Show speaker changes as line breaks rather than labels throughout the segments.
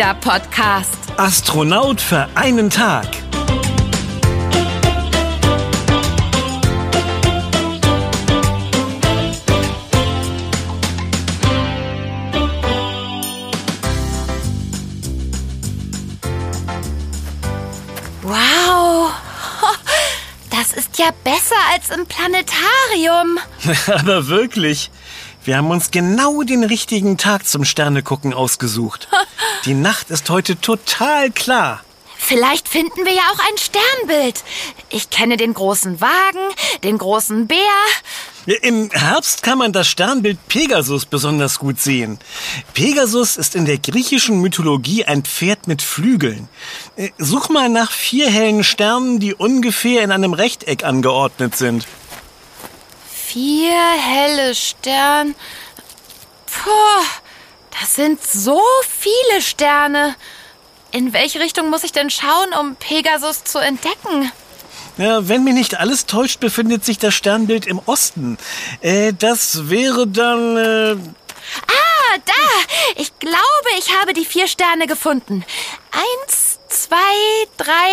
Kinderpodcast.
Astronaut für einen Tag.
Wow. Das ist ja besser als im Planetarium.
Aber wirklich, wir haben uns genau den richtigen Tag zum Sternegucken ausgesucht. Die Nacht ist heute total klar.
Vielleicht finden wir ja auch ein Sternbild. Ich kenne den großen Wagen, den großen Bär.
Im Herbst kann man das Sternbild Pegasus besonders gut sehen. Pegasus ist in der griechischen Mythologie ein Pferd mit Flügeln. Äh, Such mal nach vier hellen Sternen, die ungefähr in einem Rechteck angeordnet sind.
Vier helle Sterne. Puh, das sind so viele Sterne. In welche Richtung muss ich denn schauen, um Pegasus zu entdecken?
Ja, wenn mir nicht alles täuscht, befindet sich das Sternbild im Osten. Äh, das wäre dann... Äh,
Ah, da! Ich glaube, ich habe die vier Sterne gefunden. Eins, zwei, drei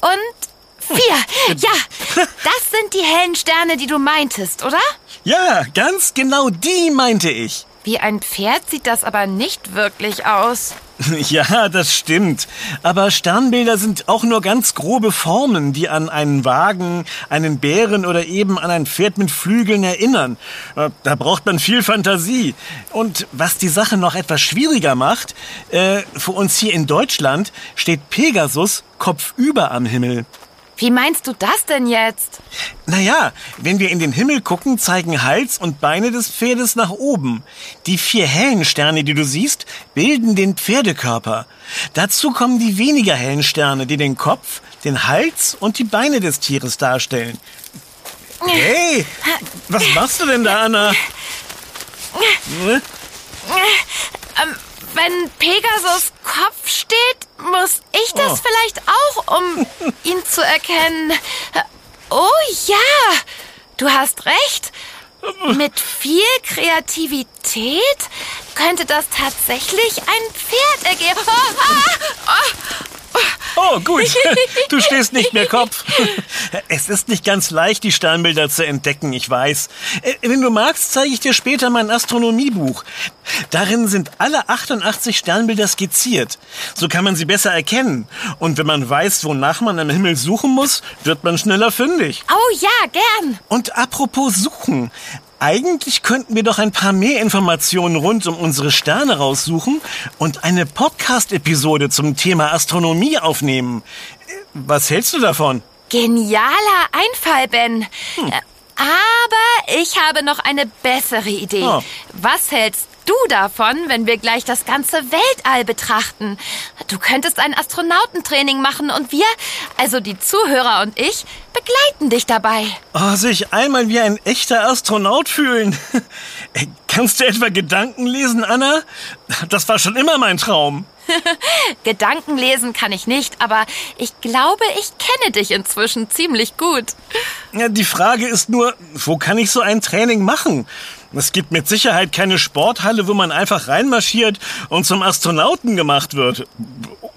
und vier. Ja, das sind die hellen Sterne, die du meintest, oder?
ja, ganz genau die meinte ich.
Wie ein Pferd sieht das aber nicht wirklich aus.
Ja, das stimmt. Aber Sternbilder sind auch nur ganz grobe Formen, die an einen Wagen, einen Bären oder eben an ein Pferd mit Flügeln erinnern. Äh, Da braucht man viel Fantasie. Und was die Sache noch etwas schwieriger macht, äh, für uns hier in Deutschland steht Pegasus kopfüber am Himmel.
Wie meinst du das denn jetzt?
Naja, wenn wir in den Himmel gucken, zeigen Hals und Beine des Pferdes nach oben. Die vier hellen Sterne, die du siehst, bilden den Pferdekörper. Dazu kommen die weniger hellen Sterne, die den Kopf, den Hals und die Beine des Tieres darstellen. Hey, was machst du denn da, Anna? Ne?
Ähm, wenn Pegasus Kopf steht, muss ich das
Oh.
vielleicht auch, um ihn zu erkennen. Oh ja, du hast recht. Mit viel Kreativität könnte das tatsächlich ein Pferd ergeben. Ah, ah,
Oh, gut. Du stehst nicht mehr Kopf. Es ist nicht ganz leicht, die Sternbilder zu entdecken, ich weiß. Äh, Wenn du magst, zeige ich dir später mein Astronomiebuch. Darin sind alle 88 Sternbilder skizziert. So kann man sie besser erkennen. Und wenn man weiß, wonach man am Himmel suchen muss, wird man schneller fündig.
oh ja, gern.
Und apropos Suchen. Eigentlich könnten wir doch ein paar mehr Informationen rund um unsere Sterne raussuchen und eine Podcast-Episode zum Thema Astronomie aufnehmen. Äh, Was hältst du davon?
Genialer Einfall, Ben. Äh, Aber ich habe noch eine bessere Idee.
Oh.
Was hältst du davon, wenn wir gleich das ganze Weltall betrachten? Du könntest ein Astronautentraining machen und wir, also die Zuhörer und ich, begleiten dich dabei.
Oh, sich einmal wie ein echter Astronaut fühlen. Kannst du etwa Gedanken lesen, Anna? Das war schon immer mein Traum.
Gedanken lesen kann ich nicht, aber ich glaube, ich kenne dich inzwischen ziemlich gut.
Ja, die Frage ist nur, wo kann ich so ein Training machen? Es gibt mit Sicherheit keine Sporthalle, wo man einfach reinmarschiert und zum Astronauten gemacht wird.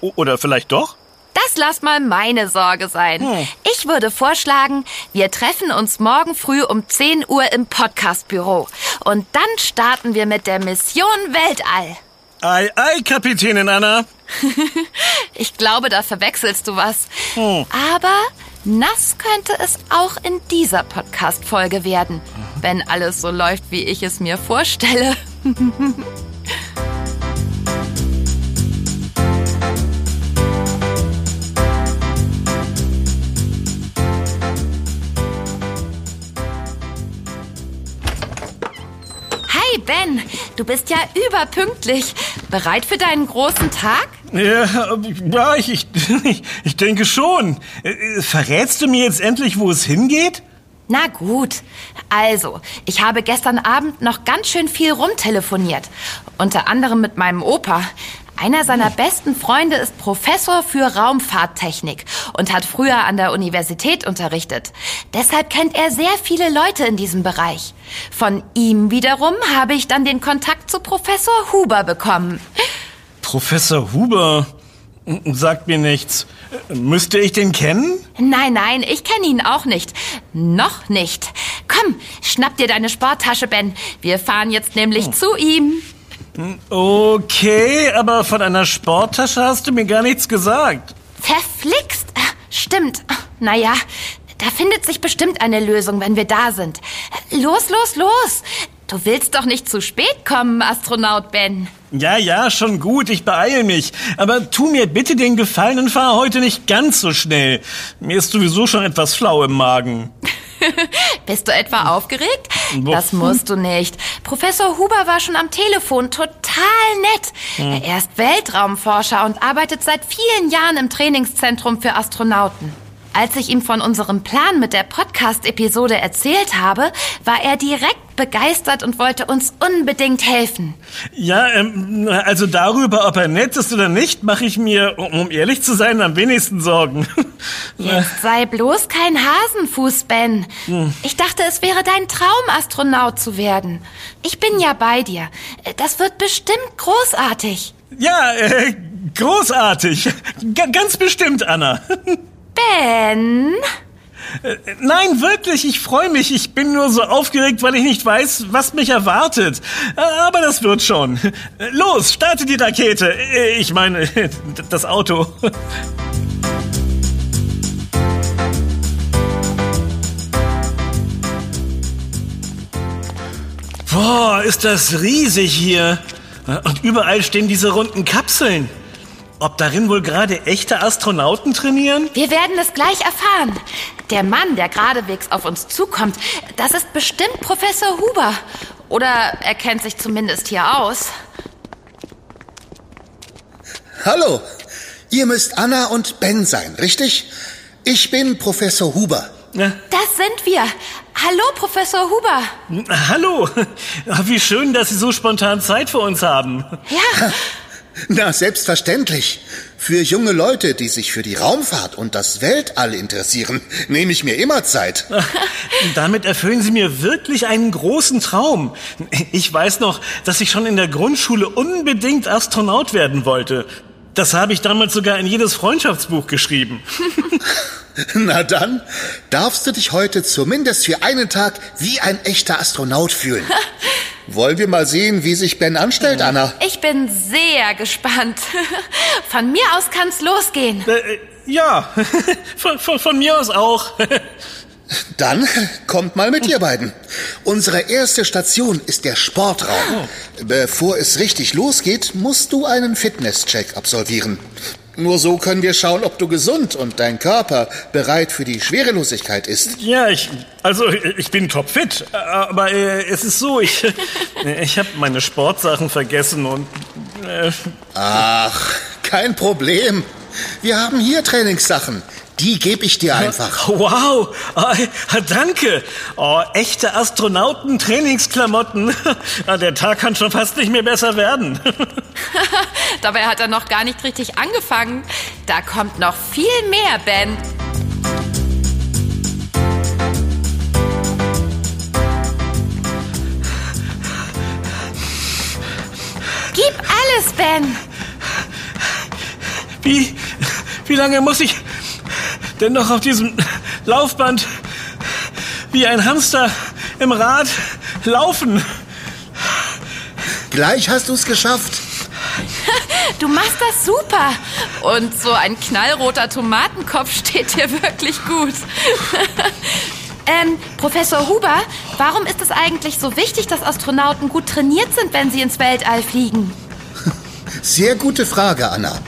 Oder vielleicht doch?
Das lass mal meine Sorge sein.
Hm.
Ich würde vorschlagen, wir treffen uns morgen früh um 10 Uhr im Podcastbüro. Und dann starten wir mit der Mission Weltall.
Ei, ei, Kapitänin Anna.
Ich glaube, da verwechselst du was.
Hm.
Aber nass könnte es auch in dieser Podcast-Folge werden, wenn alles so läuft, wie ich es mir vorstelle. Hi Ben, du bist ja überpünktlich. Bereit für deinen großen Tag?
Ja, ja ich, ich, ich denke schon. Äh, Verrätst du mir jetzt endlich, wo es hingeht?
Na gut. Also, ich habe gestern Abend noch ganz schön viel rumtelefoniert. Unter anderem mit meinem Opa. Einer seiner besten Freunde ist Professor für Raumfahrttechnik und hat früher an der Universität unterrichtet. Deshalb kennt er sehr viele Leute in diesem Bereich. Von ihm wiederum habe ich dann den Kontakt zu Professor Huber bekommen.
Professor Huber sagt mir nichts. Müsste ich den kennen?
Nein, nein, ich kenne ihn auch nicht. Noch nicht. Komm, schnapp dir deine Sporttasche, Ben. Wir fahren jetzt nämlich zu ihm.
Okay, aber von einer Sporttasche hast du mir gar nichts gesagt.
Verflixt. Stimmt. Naja, da findet sich bestimmt eine Lösung, wenn wir da sind. Los, los, los. Du willst doch nicht zu spät kommen, Astronaut Ben.
Ja, ja, schon gut, ich beeile mich. Aber tu mir bitte den Gefallen und fahr heute nicht ganz so schnell. Mir ist sowieso schon etwas flau im Magen.
Bist du etwa aufgeregt? Das musst du nicht. Professor Huber war schon am Telefon total nett. Er ist Weltraumforscher und arbeitet seit vielen Jahren im Trainingszentrum für Astronauten. Als ich ihm von unserem Plan mit der Podcast-Episode erzählt habe, war er direkt begeistert und wollte uns unbedingt helfen.
Ja, ähm, also darüber, ob er nett ist oder nicht, mache ich mir, um ehrlich zu sein, am wenigsten Sorgen.
Jetzt sei bloß kein Hasenfuß, Ben. Ich dachte, es wäre dein Traum, Astronaut zu werden. Ich bin ja bei dir. Das wird bestimmt großartig.
Ja, äh, großartig. G ganz bestimmt, Anna.
Ben?
Nein, wirklich, ich freue mich. Ich bin nur so aufgeregt, weil ich nicht weiß, was mich erwartet. Aber das wird schon. Los, starte die Rakete. Ich meine, das Auto. Boah, ist das riesig hier. Und überall stehen diese runden Kapseln. Ob darin wohl gerade echte Astronauten trainieren?
Wir werden es gleich erfahren. Der Mann, der geradewegs auf uns zukommt, das ist bestimmt Professor Huber. Oder er kennt sich zumindest hier aus.
Hallo, ihr müsst Anna und Ben sein, richtig? Ich bin Professor Huber.
Ja.
Das sind wir. Hallo, Professor Huber.
Hallo, wie schön, dass Sie so spontan Zeit für uns haben.
Ja,
Na, selbstverständlich. Für junge Leute, die sich für die Raumfahrt und das Weltall interessieren, nehme ich mir immer Zeit.
Damit erfüllen Sie mir wirklich einen großen Traum. Ich weiß noch, dass ich schon in der Grundschule unbedingt Astronaut werden wollte. Das habe ich damals sogar in jedes Freundschaftsbuch geschrieben.
Na dann, darfst du dich heute zumindest für einen Tag wie ein echter Astronaut fühlen. Wollen wir mal sehen, wie sich Ben anstellt, Anna?
ich bin sehr gespannt. Von mir aus kann's losgehen.
Äh, ja, von, von, von mir aus auch.
Dann kommt mal mit ihr beiden. Unsere erste Station ist der Sportraum. Bevor es richtig losgeht, musst du einen Fitnesscheck absolvieren. Nur so können wir schauen, ob du gesund und dein Körper bereit für die Schwerelosigkeit ist.
Ja, ich, also ich bin topfit, aber äh, es ist so, ich, ich habe meine Sportsachen vergessen und äh,
Ach, kein Problem. Wir haben hier Trainingssachen. Die gebe ich dir einfach.
wow, oh, danke. Oh, echte Astronauten-Trainingsklamotten. Ah, Der Tag kann schon fast nicht mehr besser werden.
Dabei hat er noch gar nicht richtig angefangen. Da kommt noch viel mehr, Ben. Gib alles, Ben.
Wie, wie lange muss ich denn noch auf diesem Laufband wie ein Hamster im Rad laufen?
Gleich hast du's geschafft.
Du machst das super. Und so ein knallroter Tomatenkopf steht dir wirklich gut. ähm, Professor Huber, warum ist es eigentlich so wichtig, dass Astronauten gut trainiert sind, wenn sie ins Weltall fliegen?
Sehr gute Frage, Anna.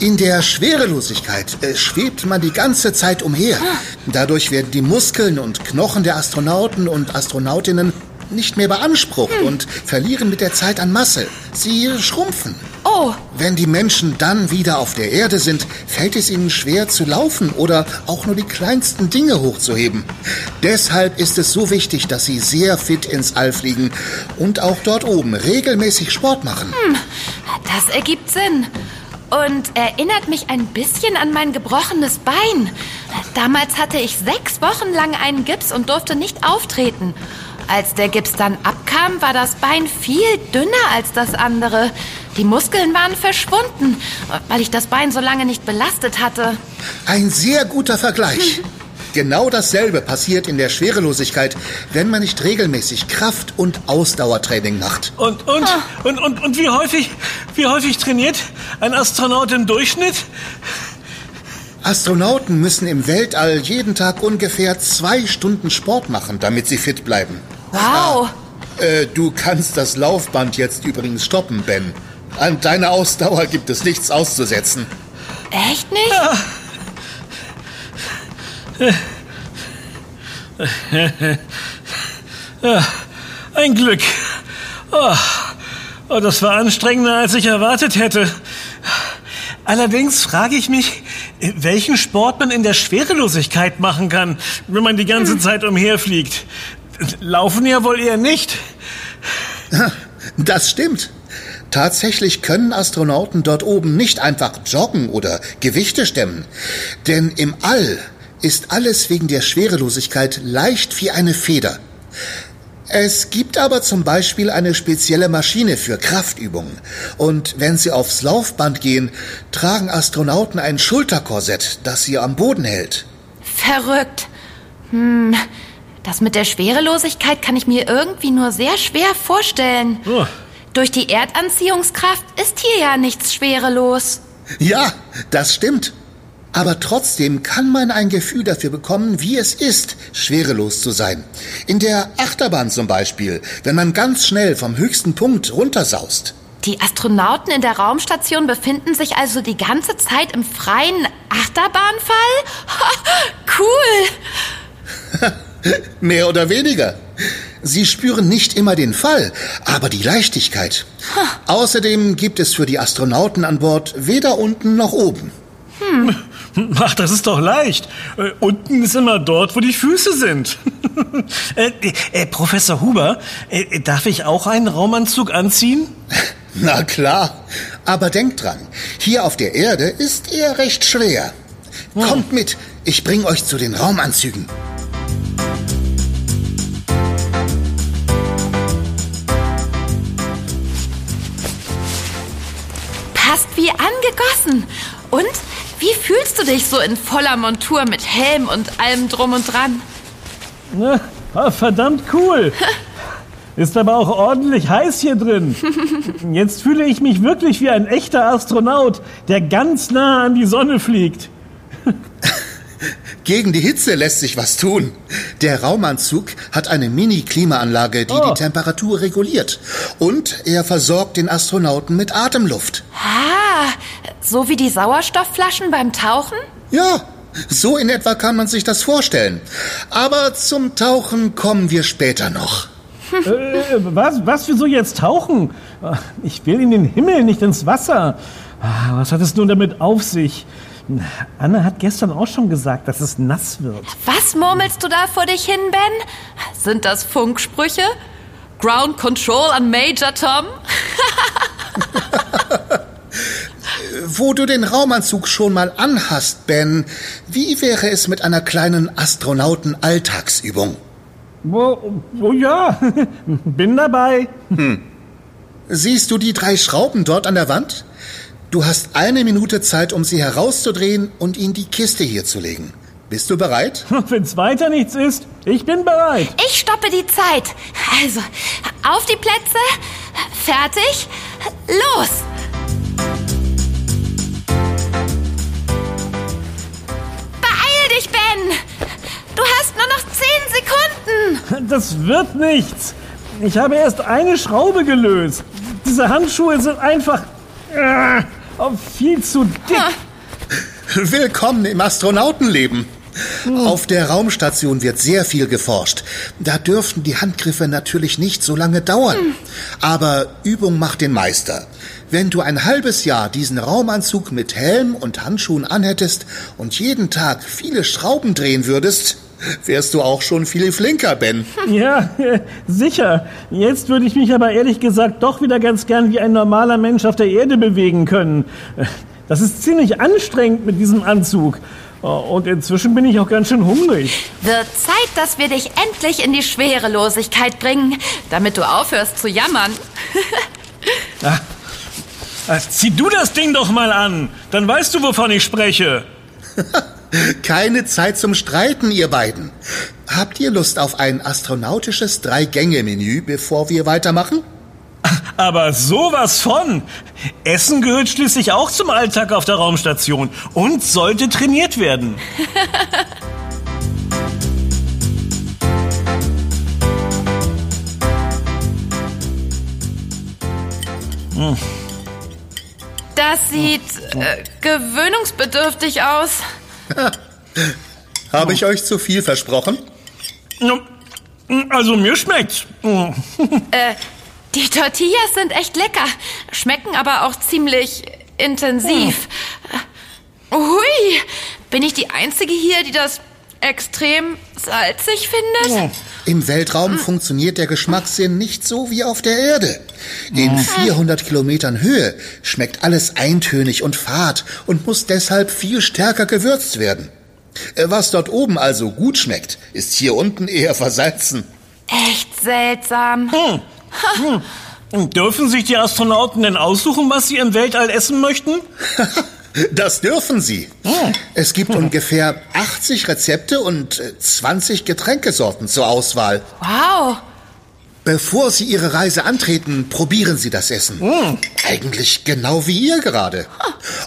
In der Schwerelosigkeit äh, schwebt man die ganze Zeit umher. Dadurch werden die Muskeln und Knochen der Astronauten und Astronautinnen nicht mehr beansprucht und verlieren mit der Zeit an Masse. Sie schrumpfen.
Oh,
Wenn die Menschen dann wieder auf der Erde sind, fällt es ihnen schwer zu laufen oder auch nur die kleinsten Dinge hochzuheben. Deshalb ist es so wichtig, dass sie sehr fit ins All fliegen und auch dort oben regelmäßig Sport machen.
das ergibt Sinn. Und erinnert mich ein bisschen an mein gebrochenes Bein. Damals hatte ich sechs Wochen lang einen Gips und durfte nicht auftreten. Als der Gips dann abkam, war das Bein viel dünner als das andere. Die Muskeln waren verschwunden, weil ich das Bein so lange nicht belastet hatte.
Ein sehr guter Vergleich. Genau dasselbe passiert in der Schwerelosigkeit, wenn man nicht regelmäßig Kraft- und Ausdauertraining macht.
Und, und, und, und, und wie häufig, wie häufig trainiert ein Astronaut im Durchschnitt?
Astronauten müssen im Weltall jeden Tag ungefähr zwei Stunden Sport machen, damit sie fit bleiben.
Wow.
Äh, du kannst das Laufband jetzt übrigens stoppen, Ben. An deiner Ausdauer gibt es nichts auszusetzen.
Echt nicht?
Ein Glück. Oh, oh, das war anstrengender, als ich erwartet hätte. Allerdings frage ich mich, welchen Sport man in der Schwerelosigkeit machen kann, wenn man die ganze Zeit umherfliegt. Laufen ja wohl eher nicht.
Das stimmt. Tatsächlich können Astronauten dort oben nicht einfach joggen oder Gewichte stemmen. Denn im All ist alles wegen der Schwerelosigkeit leicht wie eine Feder. Es gibt aber zum Beispiel eine spezielle Maschine für Kraftübungen. Und wenn sie aufs Laufband gehen, tragen Astronauten ein Schulterkorsett, das sie am Boden hält.
Verrückt. Hm, das mit der Schwerelosigkeit kann ich mir irgendwie nur sehr schwer vorstellen.
Oh.
Durch die Erdanziehungskraft ist hier ja nichts schwerelos.
Ja, das stimmt. Aber trotzdem kann man ein Gefühl dafür bekommen, wie es ist, schwerelos zu sein. In der Achterbahn zum Beispiel, wenn man ganz schnell vom höchsten Punkt runtersaust.
Die Astronauten in der Raumstation befinden sich also die ganze Zeit im freien Achterbahnfall? cool!
Mehr oder weniger. Sie spüren nicht immer den Fall, aber die Leichtigkeit. Außerdem gibt es für die Astronauten an Bord weder unten noch oben.
Ach, das ist doch leicht. Äh, unten ist immer dort, wo die Füße sind. äh, äh, Professor Huber, äh, darf ich auch einen Raumanzug anziehen?
Na klar. Aber denkt dran, hier auf der Erde ist er recht schwer. Kommt mit, ich bring euch zu den Raumanzügen.
Passt wie angegossen. Und wie fühlst du dich so in voller Montur mit Helm und allem drum und dran?
Na, ah, verdammt cool. Ist aber auch ordentlich heiß hier drin. Jetzt fühle ich mich wirklich wie ein echter Astronaut, der ganz nah an die Sonne fliegt.
Gegen die Hitze lässt sich was tun. Der Raumanzug hat eine Mini-Klimaanlage, die
Oh.
die Temperatur reguliert. Und er versorgt den Astronauten mit Atemluft.
Ah, so wie die Sauerstoffflaschen beim Tauchen?
Ja, so in etwa kann man sich das vorstellen. Aber zum Tauchen kommen wir später noch.
Äh, was, was, wieso jetzt tauchen? Ich will in den Himmel, nicht ins Wasser. Ah, Was hat es nun damit auf sich? Anna hat gestern auch schon gesagt, dass es nass wird.
Was murmelst du da vor dich hin, Ben? Sind das Funksprüche? Ground Control an Major Tom?
Wo du den Raumanzug schon mal anhast, Ben, wie wäre es mit einer kleinen Astronauten-Alltagsübung?
Oh, oh ja, bin dabei.
Siehst du die drei Schrauben dort an der Wand? Du hast eine Minute Zeit, um sie herauszudrehen und in die Kiste hier zu legen. Bist du bereit?
Wenn's weiter nichts ist, ich bin bereit.
Ich stoppe die Zeit. Also, auf die Plätze, fertig, los! Ben! Du hast nur noch zehn Sekunden!
Das wird nichts. Ich habe erst eine Schraube gelöst. Diese Handschuhe sind einfach äh, viel zu dick.
Willkommen im Astronautenleben. Auf der Raumstation wird sehr viel geforscht. Da dürften die Handgriffe natürlich nicht so lange dauern. Aber Übung macht den Meister. Wenn du ein halbes Jahr diesen Raumanzug mit Helm und Handschuhen anhättest und jeden Tag viele Schrauben drehen würdest, wärst du auch schon viel flinker, Ben.
Ja, sicher. Jetzt würde ich mich aber ehrlich gesagt doch wieder ganz gern wie ein normaler Mensch auf der Erde bewegen können. Das ist ziemlich anstrengend mit diesem Anzug. Und inzwischen bin ich auch ganz schön hungrig.
Wird Zeit, dass wir dich endlich in die Schwerelosigkeit bringen, damit du aufhörst zu jammern.
Zieh du das Ding doch mal an, dann weißt du, wovon ich spreche.
Keine Zeit zum Streiten, ihr beiden. Habt ihr Lust auf ein astronautisches Drei-Gänge-Menü, bevor wir weitermachen?
Aber sowas von. Essen gehört schließlich auch zum Alltag auf der Raumstation und sollte trainiert werden.
Das sieht äh, gewöhnungsbedürftig aus.
Habe ich euch zu viel versprochen?
Also mir schmeckt's.
Äh, die Tortillas sind echt lecker, schmecken aber auch ziemlich intensiv. Hui, bin ich die Einzige hier, die das extrem salzig findet?
Im Weltraum funktioniert der Geschmackssinn nicht so wie auf der Erde. In 400 Kilometern Höhe schmeckt alles eintönig und fad und muss deshalb viel stärker gewürzt werden. Äh, Was dort oben also gut schmeckt, ist hier unten eher versalzen.
Echt seltsam.
Dürfen sich die Astronauten denn aussuchen, was sie im Weltall essen möchten?
Das dürfen sie. Es gibt ungefähr 80 Rezepte und äh, 20 Getränkesorten zur Auswahl.
Wow.
Bevor Sie Ihre Reise antreten, probieren Sie das Essen. Eigentlich genau wie ihr gerade.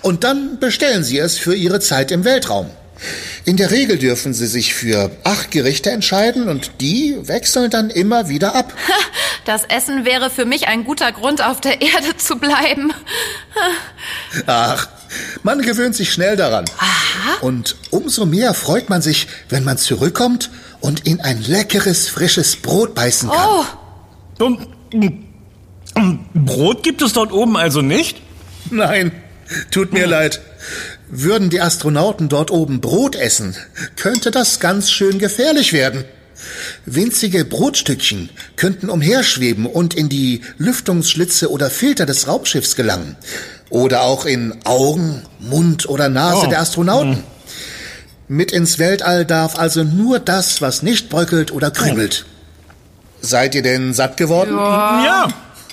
Und dann bestellen Sie es für Ihre Zeit im Weltraum. In der Regel dürfen Sie sich für acht Gerichte entscheiden und die wechseln dann immer wieder ab.
Das Essen wäre für mich ein guter Grund, auf der Erde zu bleiben.
Ach, man gewöhnt sich schnell daran. Und umso mehr freut man sich, wenn man zurückkommt und in ein leckeres, frisches Brot beißen kann.
Oh,
Und, mm, Brot gibt es dort oben also nicht?
Nein, tut mir leid. Würden die Astronauten dort oben Brot essen, könnte das ganz schön gefährlich werden. Winzige Brotstückchen könnten umherschweben und in die Lüftungsschlitze oder Filter des Raumschiffs gelangen. Oder auch in Augen, Mund oder Nase
Oh.
der Astronauten. Mit ins Weltall darf also nur das, was nicht bröckelt oder krümelt. Seid ihr denn satt geworden?
Ja.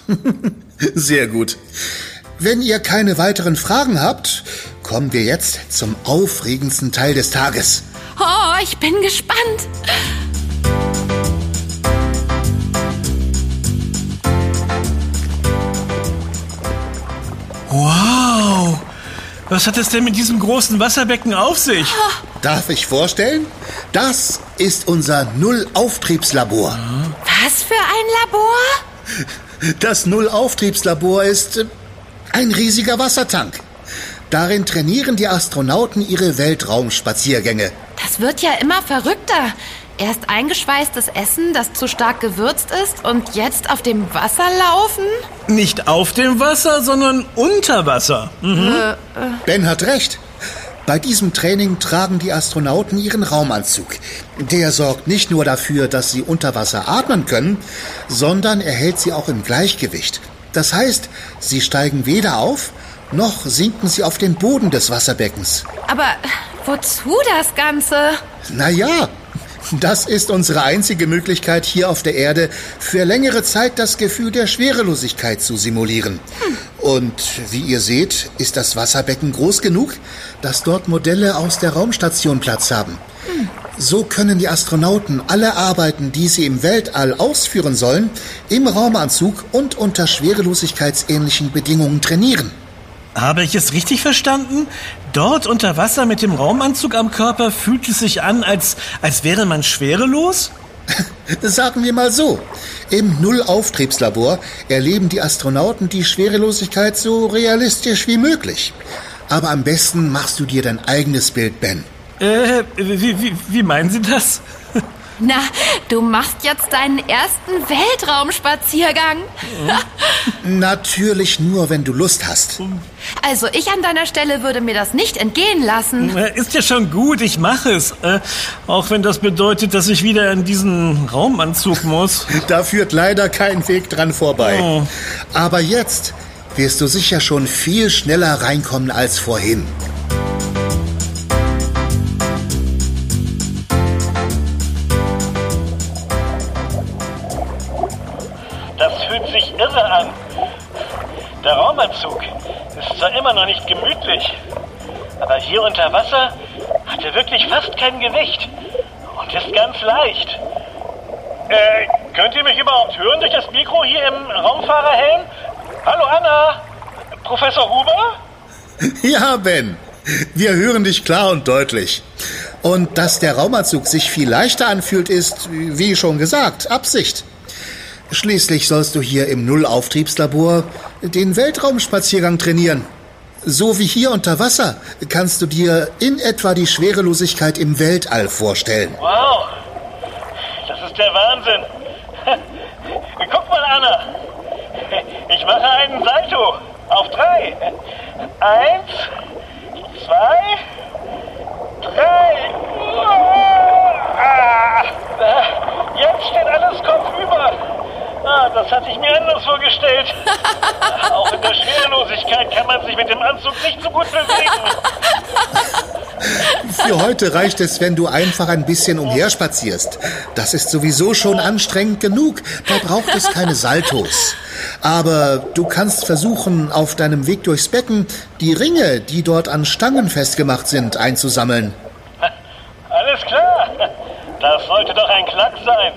Sehr gut. Wenn ihr keine weiteren Fragen habt, kommen wir jetzt zum aufregendsten Teil des Tages.
oh, ich bin gespannt.
Wow. Was hat es denn mit diesem großen Wasserbecken auf sich?
Darf ich vorstellen? Das ist unser Nullauftriebslabor.
Was für ein Labor?
Das Nullauftriebslabor ist äh, ein riesiger Wassertank. Darin trainieren die Astronauten ihre Weltraumspaziergänge.
Das wird ja immer verrückter. Erst eingeschweißtes Essen, das zu stark gewürzt ist und jetzt auf dem Wasser laufen?
Nicht auf dem Wasser, sondern unter Wasser.
Ben hat recht. Bei diesem Training tragen die Astronauten ihren Raumanzug. Der sorgt nicht nur dafür, dass sie unter Wasser atmen können, sondern er hält sie auch im Gleichgewicht. Das heißt, sie steigen weder auf, noch sinken sie auf den Boden des Wasserbeckens.
Aber wozu das Ganze?
Naja, das ist unsere einzige Möglichkeit, hier auf der Erde für längere Zeit das Gefühl der Schwerelosigkeit zu simulieren. Und wie ihr seht, ist das Wasserbecken groß genug, dass dort Modelle aus der Raumstation Platz haben. So können die Astronauten alle Arbeiten, die sie im Weltall ausführen sollen, im Raumanzug und unter schwerelosigkeitsähnlichen Bedingungen trainieren.
Habe ich es richtig verstanden? Dort unter Wasser mit dem Raumanzug am Körper fühlt es sich an, als, als wäre man schwerelos?
Sagen wir mal so. Im Nullauftriebslabor erleben die Astronauten die Schwerelosigkeit so realistisch wie möglich. Aber am besten machst du dir dein eigenes Bild, Ben.
Äh, wie, wie, wie meinen Sie das?
Na, du machst jetzt deinen ersten Weltraumspaziergang.
Natürlich nur, wenn du Lust hast.
Also ich an deiner Stelle würde mir das nicht entgehen lassen.
Ist ja schon gut, ich mache es. Äh, auch wenn das bedeutet, dass ich wieder in diesen Raumanzug muss.
Da führt leider kein Weg dran vorbei.
Oh.
Aber jetzt wirst du sicher schon viel schneller reinkommen als vorhin.
Fühlt sich irre an. Der Raumanzug, Das war immer noch nicht gemütlich. Aber hier unter Wasser hat er wirklich fast kein Gewicht und ist ganz leicht. Äh, könnt ihr mich überhaupt hören durch das Mikro hier im Raumfahrerhelm? Hallo Anna, Professor Huber?
Ja, Ben. Wir hören dich klar und deutlich. Und dass der Raumanzug sich viel leichter anfühlt, ist, wie schon gesagt, Absicht. Schließlich sollst du hier im Nullauftriebslabor den Weltraumspaziergang trainieren. So wie hier unter Wasser kannst du dir in etwa die Schwerelosigkeit im Weltall vorstellen.
Wow, das ist der Wahnsinn. Guck mal, Anna. Ich mache einen Salto auf drei. Eins, zwei, drei. Ah, jetzt steht alles kopfüber. Ah, das hatte ich mir anders vorgestellt. Auch in der Schwerelosigkeit kann man sich mit dem Anzug nicht so gut bewegen.
Für heute reicht es, wenn du einfach ein bisschen umherspazierst. Das ist sowieso schon anstrengend genug. Da braucht es keine Saltos. Aber du kannst versuchen, auf deinem Weg durchs Becken die Ringe, die dort an Stangen festgemacht sind, einzusammeln.
Alles klar. Das sollte doch ein Klack sein.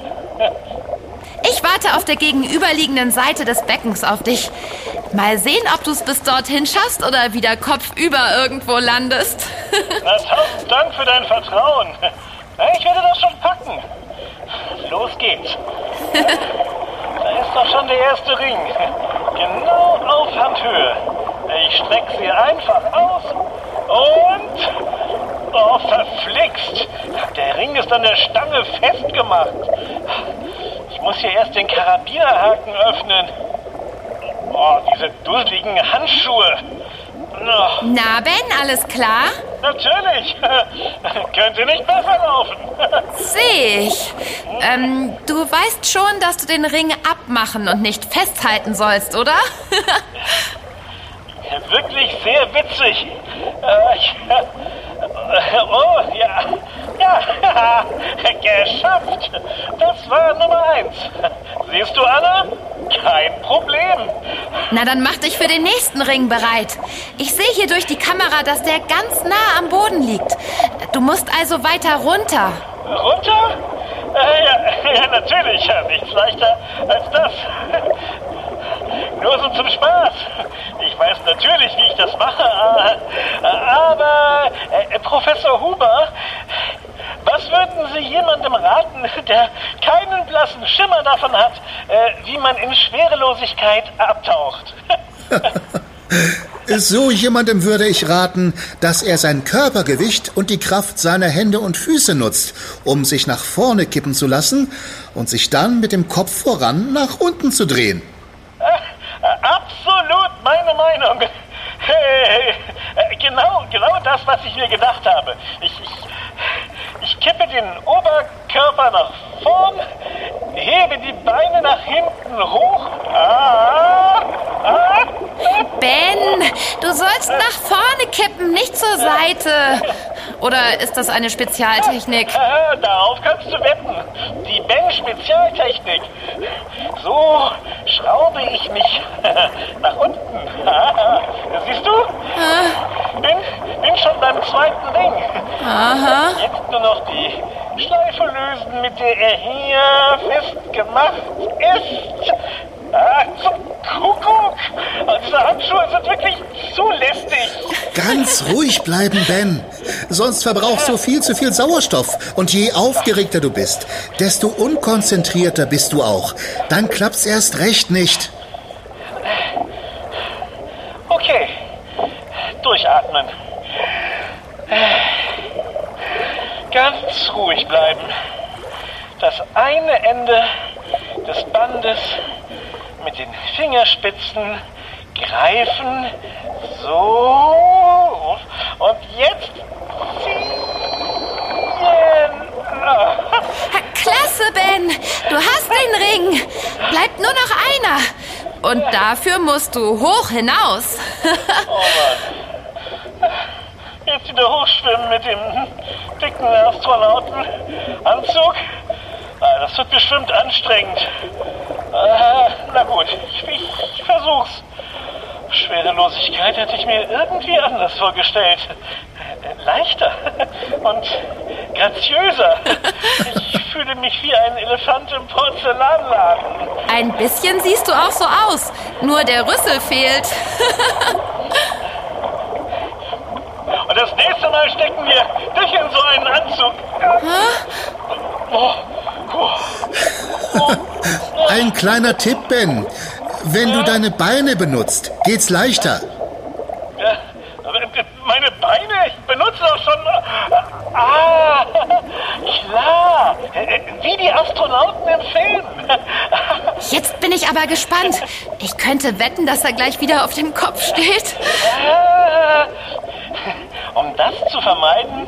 Ich warte auf der gegenüberliegenden Seite des Beckens auf dich. Mal sehen, ob du es bis dorthin schaffst oder wieder kopfüber irgendwo landest.
Na, tausend Dank für dein Vertrauen. Ich werde das schon packen. Los geht's. Da ist doch schon der erste Ring. Genau auf Handhöhe. Ich streck sie einfach aus und... Oh, verflixt. Der Ring ist an der Stange festgemacht. Ich muss hier erst den Karabinerhaken öffnen. Oh, diese dusseligen Handschuhe. Oh,
Na, Ben, alles klar?
natürlich. Könnte nicht besser laufen.
Sehe ich. Ähm, du weißt schon, dass du den Ring abmachen und nicht festhalten sollst, oder?
Wirklich sehr witzig. Äh, ich, oh, ja. Ja, geschafft. Das war Nummer eins. Siehst du, Anna? Kein Problem.
Na, dann mach dich für den nächsten Ring bereit. Ich sehe hier durch die Kamera, dass der ganz nah am Boden liegt. Du musst also weiter runter.
Runter? Äh, ja, ja, natürlich. Ja, nichts leichter als das. Nur so zum Spaß. Ich weiß natürlich, wie ich das mache, aber äh, Professor Huber, was würden Sie jemandem raten, der keinen blassen Schimmer davon hat, äh, wie man in Schwerelosigkeit abtaucht?
So jemandem würde ich raten, dass er sein Körpergewicht und die Kraft seiner Hände und Füße nutzt, um sich nach vorne kippen zu lassen und sich dann mit dem Kopf voran nach unten zu drehen.
Absolut meine Meinung. Hey, genau, genau das, was ich mir gedacht habe. Ich, ich kippe den Oberkörper nach vorn, hebe die Beine nach hinten hoch. Ah, ah,
Ben, du sollst nach vorne kippen, nicht zur Seite. Oder ist das eine Spezialtechnik?
ah, darauf kannst du wetten. Die Ben-Spezialtechnik. So schraube ich mich nach unten. Siehst du? Bin, bin schon beim zweiten Ring.
Aha.
Jetzt nur noch die Schleife lösen, mit der er hier festgemacht ist. Ah, zum Kuckuck! Diese Handschuhe sind wirklich zu lästig.
Ganz ruhig bleiben, Ben. Sonst verbrauchst du viel zu viel Sauerstoff. Und je aufgeregter du bist, desto unkonzentrierter bist du auch. Dann klappt's erst recht nicht.
Okay, durchatmen. Ganz ruhig bleiben. Das eine Ende des Bandes mit den Fingerspitzen greifen. So. Und jetzt ziehen.
Klasse, Ben. Du hast den Ring. Bleibt nur noch einer. Und dafür musst du hoch hinaus.
Jetzt wieder hochschwimmen mit dem dicken Astronauten Anzug. Ah, Das wird bestimmt anstrengend. Ah, Na gut, ich, ich versuch's. Schwerelosigkeit hätte ich mir irgendwie anders vorgestellt. Leichter und graziöser. Ich fühle mich wie ein Elefant im Porzellanladen.
Ein bisschen siehst du auch so aus. Nur der Rüssel fehlt.
Und das nächste Mal stecken wir dich in so einen Anzug. Oh, oh.
Ein kleiner Tipp, Ben. Wenn du deine Beine benutzt, geht's leichter.
Ja, aber meine Beine, ich benutze doch schon. Ah, klar. Wie die Astronauten im Film.
Jetzt bin ich aber gespannt. Ich könnte wetten, dass er gleich wieder auf dem Kopf steht.
Ah, Um das zu vermeiden,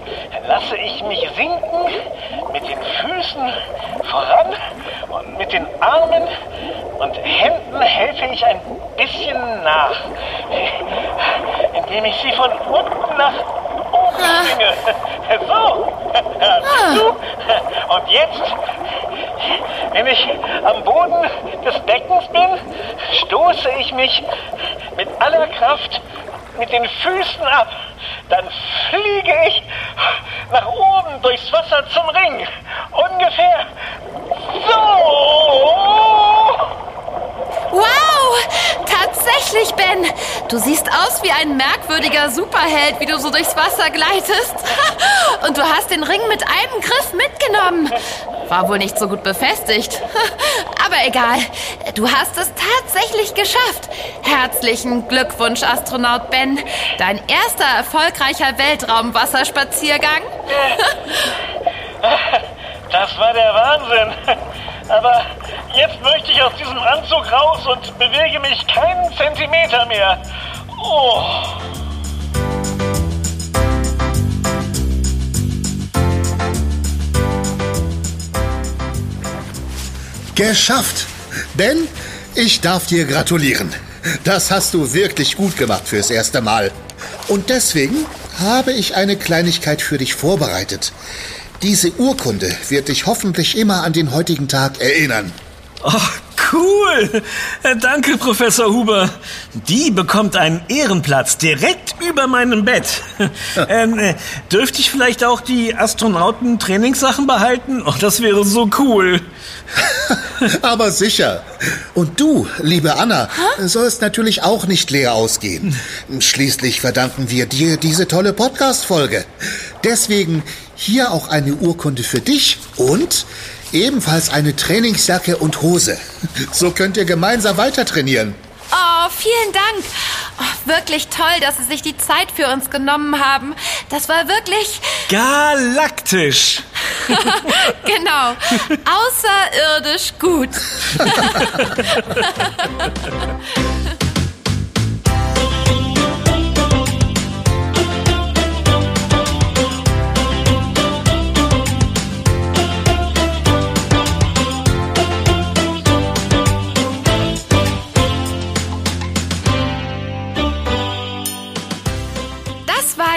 lasse ich mich sinken, mit den Füßen voran mit den Armen und Händen helfe ich ein bisschen nach, indem ich sie von unten nach oben schwinge. So. Siehst du? Und jetzt, wenn ich am Boden des Beckens bin, stoße ich mich mit aller Kraft mit den Füßen ab. Dann fliege ich nach oben durchs Wasser zum Ring. Ungefähr so.
Wow! Tatsächlich, Ben! Du siehst aus wie ein merkwürdiger Superheld, wie du so durchs Wasser gleitest. Und du hast den Ring mit einem Griff mitgenommen. War wohl nicht so gut befestigt. Aber egal. Du hast es tatsächlich geschafft. Herzlichen Glückwunsch, Astronaut Ben. Dein erster erfolgreicher Weltraumwasserspaziergang.
Das war der Wahnsinn. Aber jetzt möchte ich aus diesem Anzug raus und bewege mich keinen Zentimeter mehr. Oh.
Geschafft! Ben, ich darf dir gratulieren. Das hast du wirklich gut gemacht fürs erste Mal. Und deswegen habe ich eine Kleinigkeit für dich vorbereitet. Diese Urkunde wird dich hoffentlich immer an den heutigen Tag erinnern.
Oh, cool. Danke, Professor Huber. Die bekommt einen Ehrenplatz direkt über meinem Bett. ähm, äh, dürfte ich vielleicht auch die Astronauten-Trainingssachen behalten? Oh, das wäre so cool.
Aber sicher. Und du, liebe Anna, sollst natürlich auch nicht leer ausgehen. Schließlich verdanken wir dir diese tolle Podcast-Folge. Deswegen hier auch eine Urkunde für dich und ebenfalls eine Trainingsjacke und Hose. So könnt ihr gemeinsam weiter trainieren.
Oh, vielen Dank. Oh, wirklich toll, dass Sie sich die Zeit für uns genommen haben. Das war wirklich,
Galaktisch.
genau, außerirdisch gut.